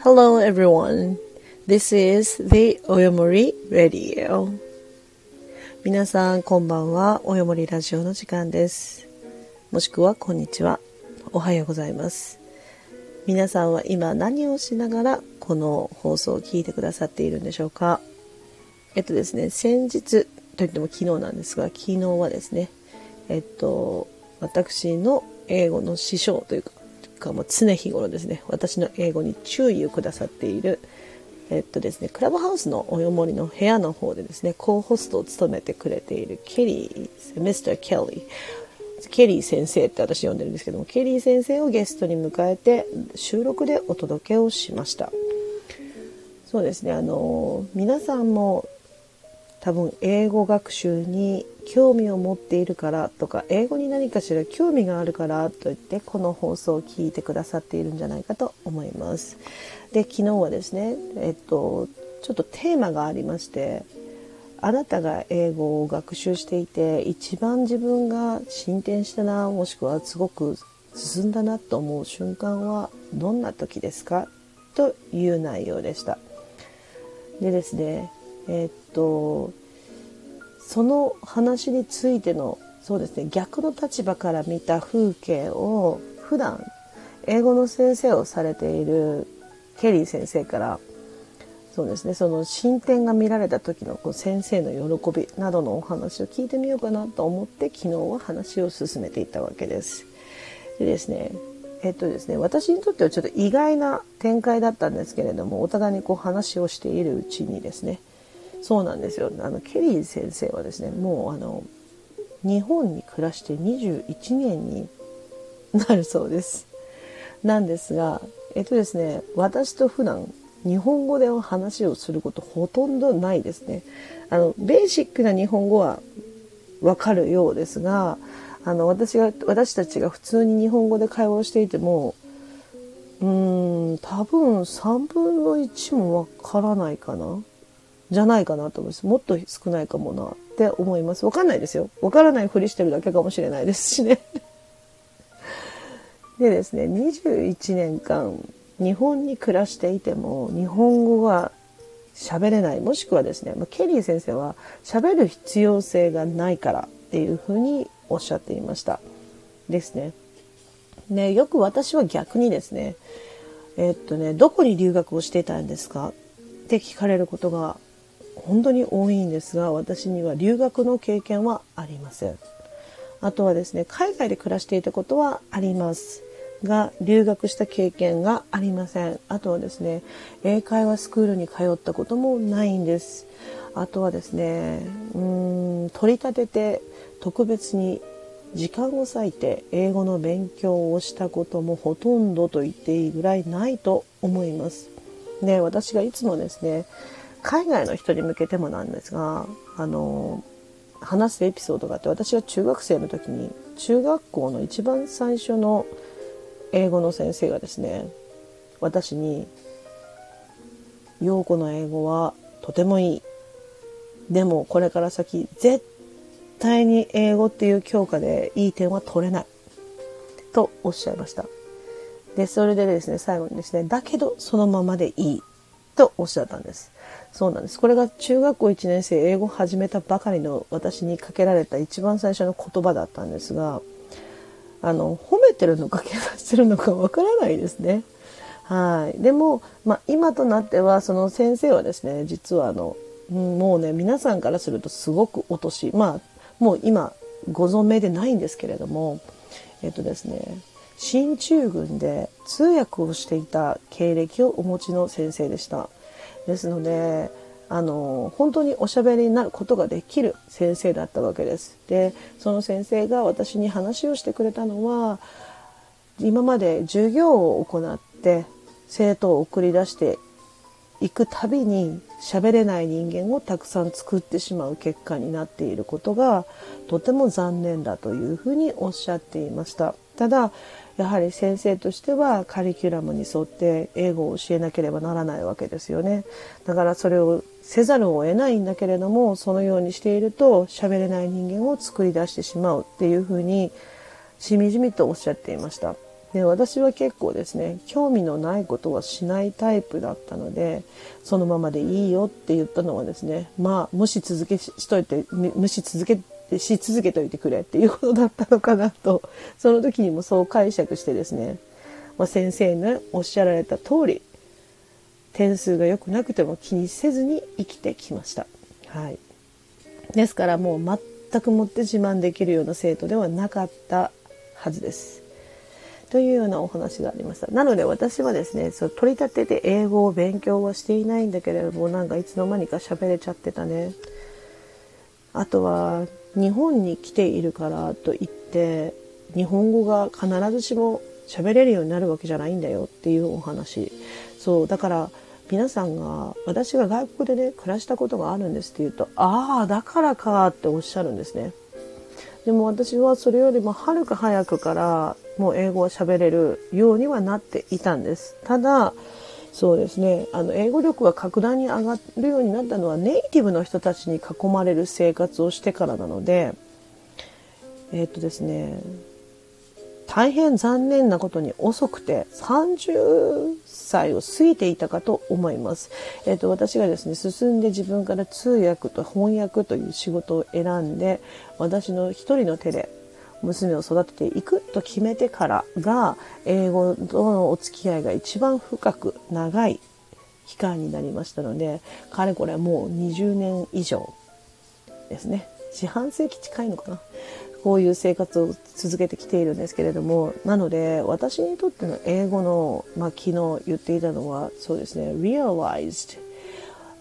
Hello everyone. This is the Oyomori Radio. 皆さんこんばんは。およもりラジオの時間です。もしくはこんにちは。おはようございます。皆さんは今何をしながらこの放送を聞いてくださっているんでしょうかえっとですね、先日といっても昨日なんですが、昨日はですね、えっと、私の英語の師匠というか、かも常日頃ですね、私の英語に注意をくださっている、えっとですね、クラブハウスのおよもりの部屋の方でですね、コホストを務めてくれているケリー、ミスター・ケリー、ケリー先生って私呼んでるんですけども、ケリー先生をゲストに迎えて収録でお届けをしました。そうですね、あの、皆さんも多分英語学習に興味を持っているからとか英語に何かしら興味があるからといってこの放送を聞いてくださっているんじゃないかと思います。で昨日はですね、えっと、ちょっとテーマがありましてあなたが英語を学習していて一番自分が進展したなもしくはすごく進んだなと思う瞬間はどんな時ですか？という内容でした。でですねえー、っとその話についてのそうですね逆の立場から見た風景を普段英語の先生をされているケリー先生からそうですねその進展が見られた時のこう先生の喜びなどのお話を聞いてみようかなと思って昨日は話を進めていったわけです。でですねえっとですね、私にとってはちょっと意外な展開だったんですけれどもお互いにこう話をしているうちにですねそうなんですよ。あのケリー先生はですねもうあの日本に暮らして21年になるそうです。なんですがえっとですね私と普段日本語で話をすることほとんどないですね。あのベーシックな日本語はわかるようですがあの私が私たちが普通に日本語で会話をしていてもうーん多分3分の1もわからないかな。じゃないかなと思います。もっと少ないかもなって思います。わかんないですよ。わからないふりしてるだけかもしれないですしね。でですね、21年間日本に暮らしていても日本語が喋れない。もしくはですね、ケリー先生は喋る必要性がないからっていうふうにおっしゃっていました。ですね。ね、よく私は逆にですね、えっとね、どこに留学をしていたんですかって聞かれることが本当に多いんですが私には留学の経験はありません。あとはですね海外で暮らしていたことはありますが留学した経験がありません。あとはですね英会話スクールに通ったこともないんです。あとはですねうん取り立てて特別に時間を割いて英語の勉強をしたこともほとんどと言っていいぐらいないと思います。で私がいつもですね海外の人に向けてもなんですがあの話すエピソードがあって私は中学生の時に中学校の一番最初の英語の先生がですね私に「陽子の英語はとてもいい」でもこれから先絶対に英語っていう教科でいい点は取れない。とおっしゃいました。でそれでですね最後にですねだけどそのままでいいとおっしゃったんです。そうなんです。これが中学校1年生、英語を始めたばかりの私にかけられた一番最初の言葉だったんですが、あの、褒めてるのかけなしてるのかわからないですね。はい。でも、まあ、今となっては、その先生はですね、実はあの、もうね、皆さんからするとすごくお年、まあ、もう今、ご存命でないんですけれども、えっとですね、進駐軍で通訳をしていた経歴をお持ちの先生でした。ですのであの本当におしゃべりになることができる先生だったわけです。でその先生が私に話をしてくれたのは今まで授業を行って生徒を送り出していくたびに喋れない人間をたくさん作ってしまう結果になっていることがとても残念だというふうにおっしゃっていました。ただやはり先生としてはカリキュラムに沿って英語を教えなければならないわけですよね。だからそれをせざるを得ないんだけれどもそのようにしていると喋れない人間を作り出してしまうっていうふうにしみじみとおっしゃっていました。で私は結構ですね興味のないことはしないタイプだったのでそのままでいいよって言ったのはですねまあ無視続けしといて無視続けし続けといてくれっていうことだったのかなとその時にもそう解釈してですね、まあ、先生のおっしゃられた通り点数が良くなくても気にせずに生きてきました。はい、ですからもう全くもって自慢できるような生徒ではなかったはずです。というようなお話がありました。なので私はですね、そう取り立てて英語を勉強はしていないんだけれども、なんかいつの間にか喋れちゃってたね。あとは、日本に来ているからといって、日本語が必ずしも喋れるようになるわけじゃないんだよっていうお話。そう、だから皆さんが、私が外国でね、暮らしたことがあるんですって言うと、ああ、だからかっておっしゃるんですね。でも私はそれよりもはるか早くからもう英語を喋れるようにはなっていたんです。ただ、そうですね、あの、英語力が格段に上がるようになったのはネイティブの人たちに囲まれる生活をしてからなので、えっ、とですね、大変残念なことに遅くて30歳を過ぎていたかと思います。えっ、と、私がですね、進んで自分から通訳と翻訳という仕事を選んで、私の一人の手で娘を育てていくと決めてからが英語とのお付き合いが一番深く長い期間になりましたのでかれこれもう20年以上ですね。四半世紀近いのかな。こういう生活を続けてきているんですけれどもなので私にとっての英語の、まあ、昨日言っていたのはそうですね realized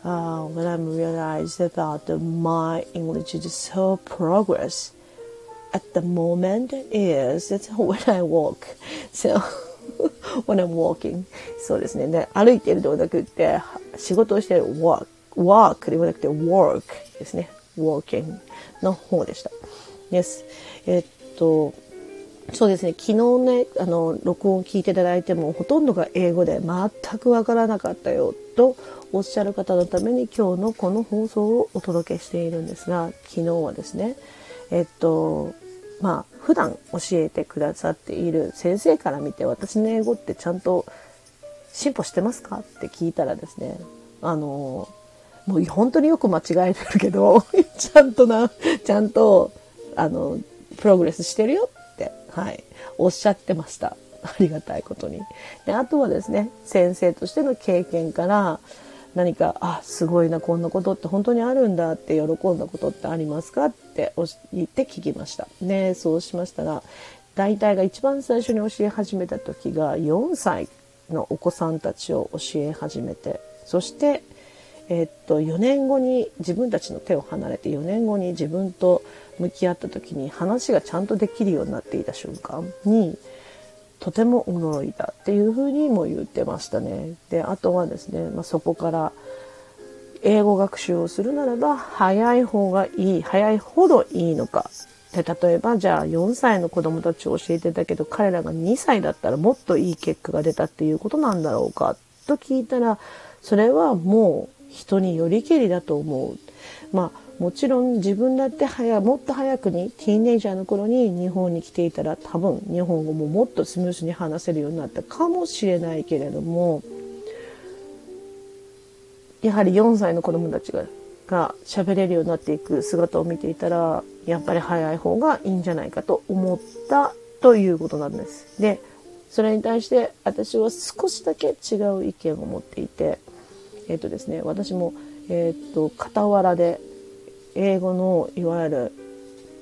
uh, when I'm realized that my English is so progress at the moment is it's when I walk. So, when I'm walking. そうですね。で歩いているではなくて、仕事をしている walk, walk ではなくて work ですね。walking の方でした。です。えっと、そうですね。昨日ね、あの、録音を聞いていただいても、ほとんどが英語で全くわからなかったよとおっしゃる方のために今日のこの放送をお届けしているんですが、昨日はですね、えっと、まあ、普段教えてくださっている先生から見て私の英語ってちゃんと進歩してますかって聞いたらですね、あの、もう本当によく間違えてるけど、ちゃんとな、ちゃんと、あの、プログレスしてるよって、はい、おっしゃってました。ありがたいことに。で、あとはですね、先生としての経験から、何か、あ、すごいな、こんなことって本当にあるんだって喜んだことってありますかって言って聞きました。で、そうしましたら、大体が一番最初に教え始めた時が4歳のお子さんたちを教え始めて、そして、え、っと、4年後に自分たちの手を離れて4年後に自分と向き合った時に話がちゃんとできるようになっていた瞬間に、とても驚いたっていうふうにも言ってましたね。で、あとはですね、まあ、そこから英語学習をするならば早い方がいい、早いほどいいのか。で、例えばじゃあ4歳の子供たちを教えてたけど彼らが2歳だったらもっといい結果が出たっていうことなんだろうかと聞いたら、それはもう人によりけりだと思う。まあもちろん自分だって早もっと早くにティーンネイジャーの頃に日本に来ていたら多分日本語ももっとスムースに話せるようになったかもしれないけれどもやはり4歳の子供たちがが喋れるようになっていく姿を見ていたらやっぱり早い方がいいんじゃないかと思ったということなんです。でそれに対して私は少しだけ違う意見を持っていてえっ、とですね私もえっ、と傍らで英語のいわゆる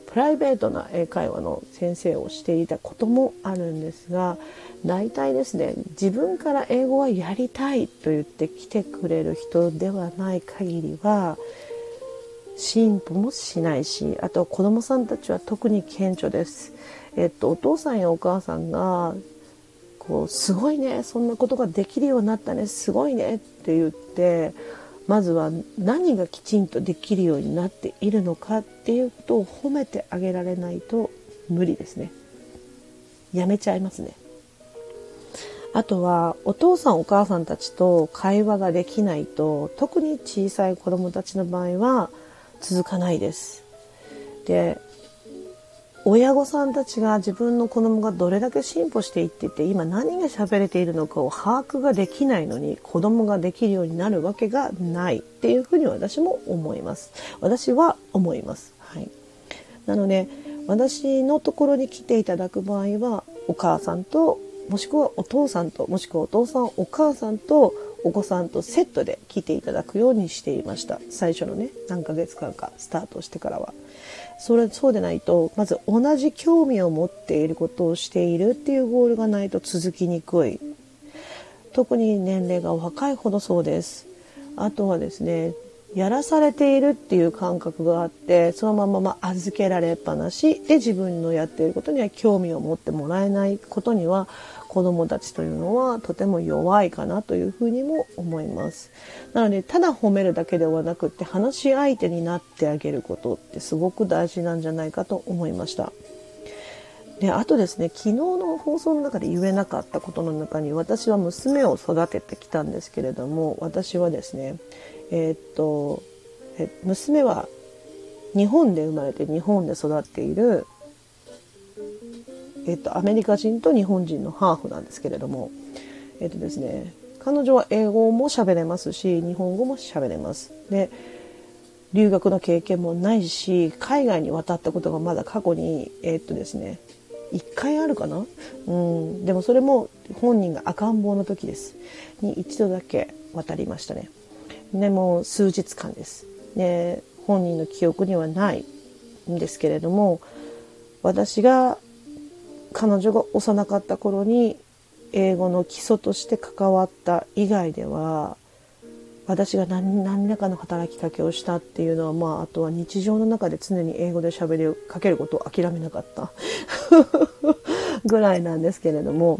プライベートな英会話の先生をしていたこともあるんですが大体ですね自分から英語はやりたいと言って来てくれる人ではない限りは進歩もしないしあと子供さんたちは特に顕著です。えっと、お父さんやお母さんがこうすごいねそんなことができるようになったねすごいねって言ってまずは何がきちんとできるようになっているのかっていうことを褒めてあげられないと無理ですね。やめちゃいますね。あとはお父さんお母さんたちと会話ができないと特に小さい子供たちの場合は続かないです。で親御さんたちが自分の子供がどれだけ進歩していってて今何が喋れているのかを把握ができないのに子供ができるようになるわけがないっていうふうに私も思います。私は思いますはいなので私のところに来ていただく場合はお母さんともしくはお父さんともしくはお父さんお母さんとお子さんとセットで来ていただくようにしていました。最初のね何ヶ月間かスタートしてからは。それそうでないとまず同じ興味を持っていることをしているっていうゴールがないと続きにくい。特に年齢が若いほどそうです。あとはですねやらされているっていう感覚があってそのままま預けられっぱなしで自分のやっていることには興味を持ってもらえないことには子供たちというのはとても弱いかなというふうにも思います。なのでただ褒めるだけではなくって話し相手になってあげることってすごく大事なんじゃないかと思いました。であとですね昨日の放送の中で言えなかったことの中に私は娘を育ててきたんですけれども私はですねえー、っとえ娘は日本で生まれて日本で育っている、えっと、アメリカ人と日本人のハーフなんですけれども、えっとですね、彼女は英語も喋れますし日本語も喋れます。で留学の経験もないし海外に渡ったことがまだ過去にえっとですね1回あるかな、うん、でもそれも本人が赤ん坊の時ですに一度だけ渡りましたねでも数日間です。で本人の記憶にはないんですけれども私が彼女が幼かった頃に英語の基礎として関わった以外では私が何何らかの働きかけをしたっていうのは、まあ、あとは日常の中で常に英語で喋りかけることを諦めなかった ぐらいなんですけれども、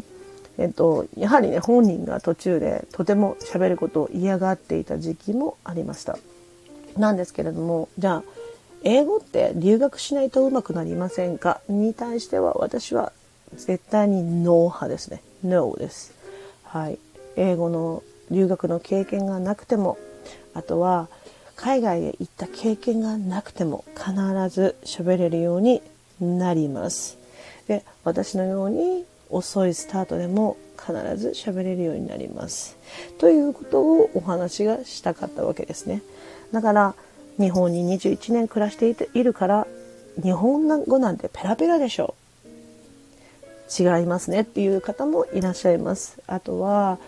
えっと、やはりね、本人が途中でとても喋ることを嫌がっていた時期もありました。なんですけれども、じゃあ、英語って留学しないとうまくなりませんか？に対しては私は絶対にノー派ですね。ノーです。はい。英語の留学の経験がなくても、あとは海外へ行った経験がなくても必ず喋れるようになります。で、私のように遅いスタートでも必ず喋れるようになります。ということをお話がしたかったわけですね。だから日本に21年暮らしているから日本語なんてペラペラでしょう違いますねっていう方もいらっしゃいます。あとは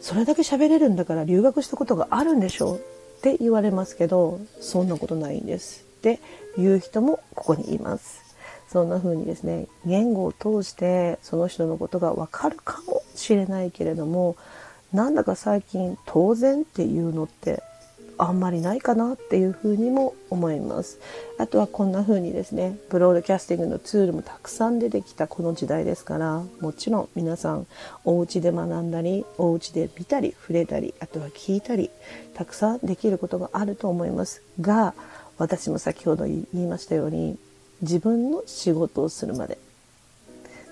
それだけ喋れるんだから留学したことがあるんでしょうって言われますけどそんなことないんですって言う人もここにいます。そんな風にですね言語を通してその人のことがわかるかもしれないけれどもなんだか最近当然っていうのってあんまりないかなっていうふうにも思います。あとはこんな風にですね、ブロードキャスティングのツールもたくさん出てきたこの時代ですから、もちろん皆さんお家で学んだり、お家で見たり、触れたり、あとは聞いたり、たくさんできることがあると思いますが、私も先ほど言いましたように、自分の仕事をするまで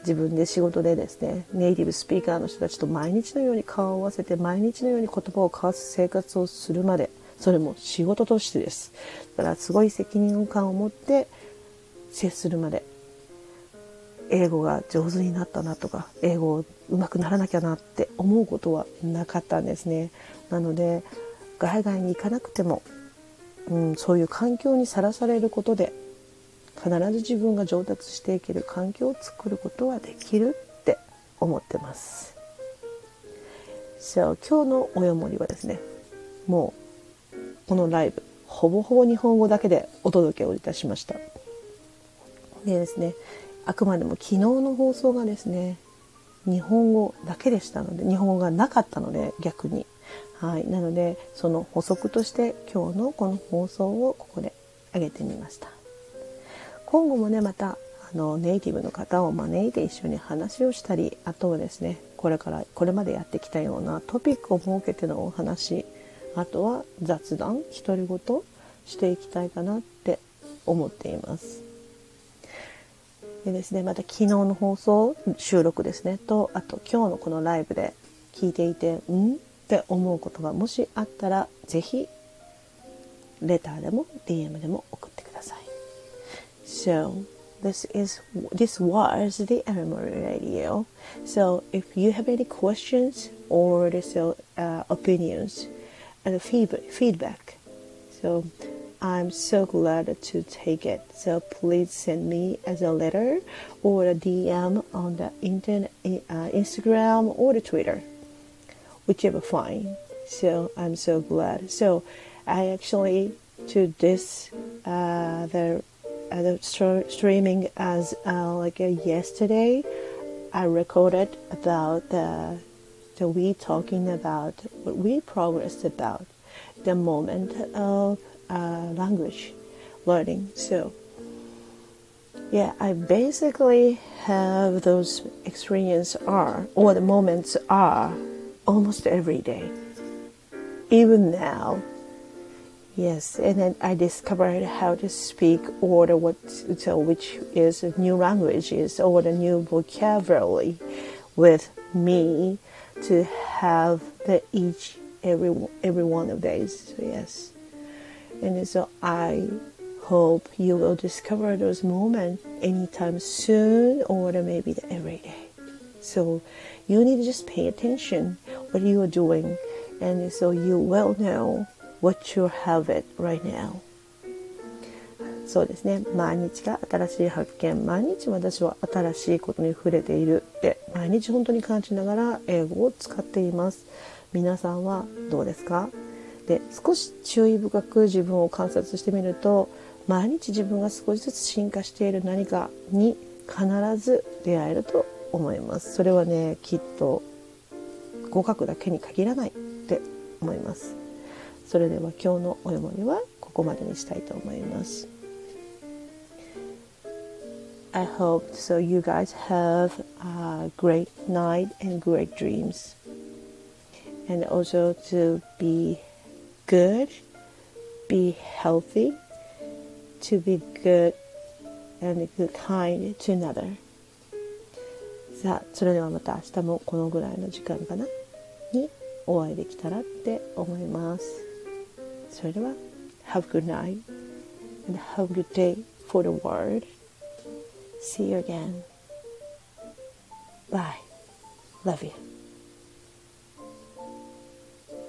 自分で仕事でですねネイティブスピーカーの人たちと毎日のように顔を合わせて毎日のように言葉を交わす生活をするまでそれも仕事としてですだからすごい責任感を持って接するまで英語が上手になったなとか英語上手くならなきゃなって思うことはなかったんですねなので海外に行かなくても、うん、そういう環境にさらされることで必ず自分が上達していける環境を作ることはできるって思ってます。So 今日のおよもりはですね、もうこのライブ、ほぼほぼ日本語だけでお届けをいたしました。でですね、あくまでも昨日の放送がですね、日本語だけでしたので、日本語がなかったので逆に。はい。なので、その補足として今日のこの放送をここで上げてみました。今後もねまたあのネイティブの方を招いて一緒に話をしたりあとはですねこれからこれまでやってきたようなトピックを設けてのお話あとは雑談独り言していきたいかなって思っています。でですね、また昨日の放送収録ですねとあと今日のこのライブで聞いていてんって思うことがもしあったら是非レターでも DM でも送ってください。So, this is this was the Memory Radio. So if you have any questions or so, uh, opinions and feedback, so I'm so glad to take it. So please send me as a letter or a DM on the internet, uh, Instagram or the Twitter, whichever fine. So I'm so glad. So I actually to this uh, the uh, the streaming as uh, like yesterday. I recorded about the the we talking about what we progress about the moment of uh, language learning. So, yeah, I basically have those experiences are or the moments are almost every day, even now. Yes, and then I discovered how to speak or the what so which is a new languages or the new vocabulary with me to have the each every every one of these. So yes. And so I hope you will discover those moments anytime soon or maybe every day. So you need to just pay attention what you are doing and so you will know what you have it right now. そうですね。毎日が新しい発見。毎日私は新しいことに触れているって毎日本当に感じながら英語を使っています。皆さんはどうですか？で少し注意深く自分を観察してみると毎日自分が少しずつ進化している何かに必ず出会えると思いますそれはねきっと合格だけに限らないって思いますそれでは今日のお読みはここまでにしたいと思います I hope so you guys have a great night and great dreams and also to be good, be healthy, to be good and good kind to another. さあ、それではまた明日もこのぐらいの時間かなにお会いできたらって思います。それでは、Have a good night and have a good day for the world. See you again. Bye. Love you.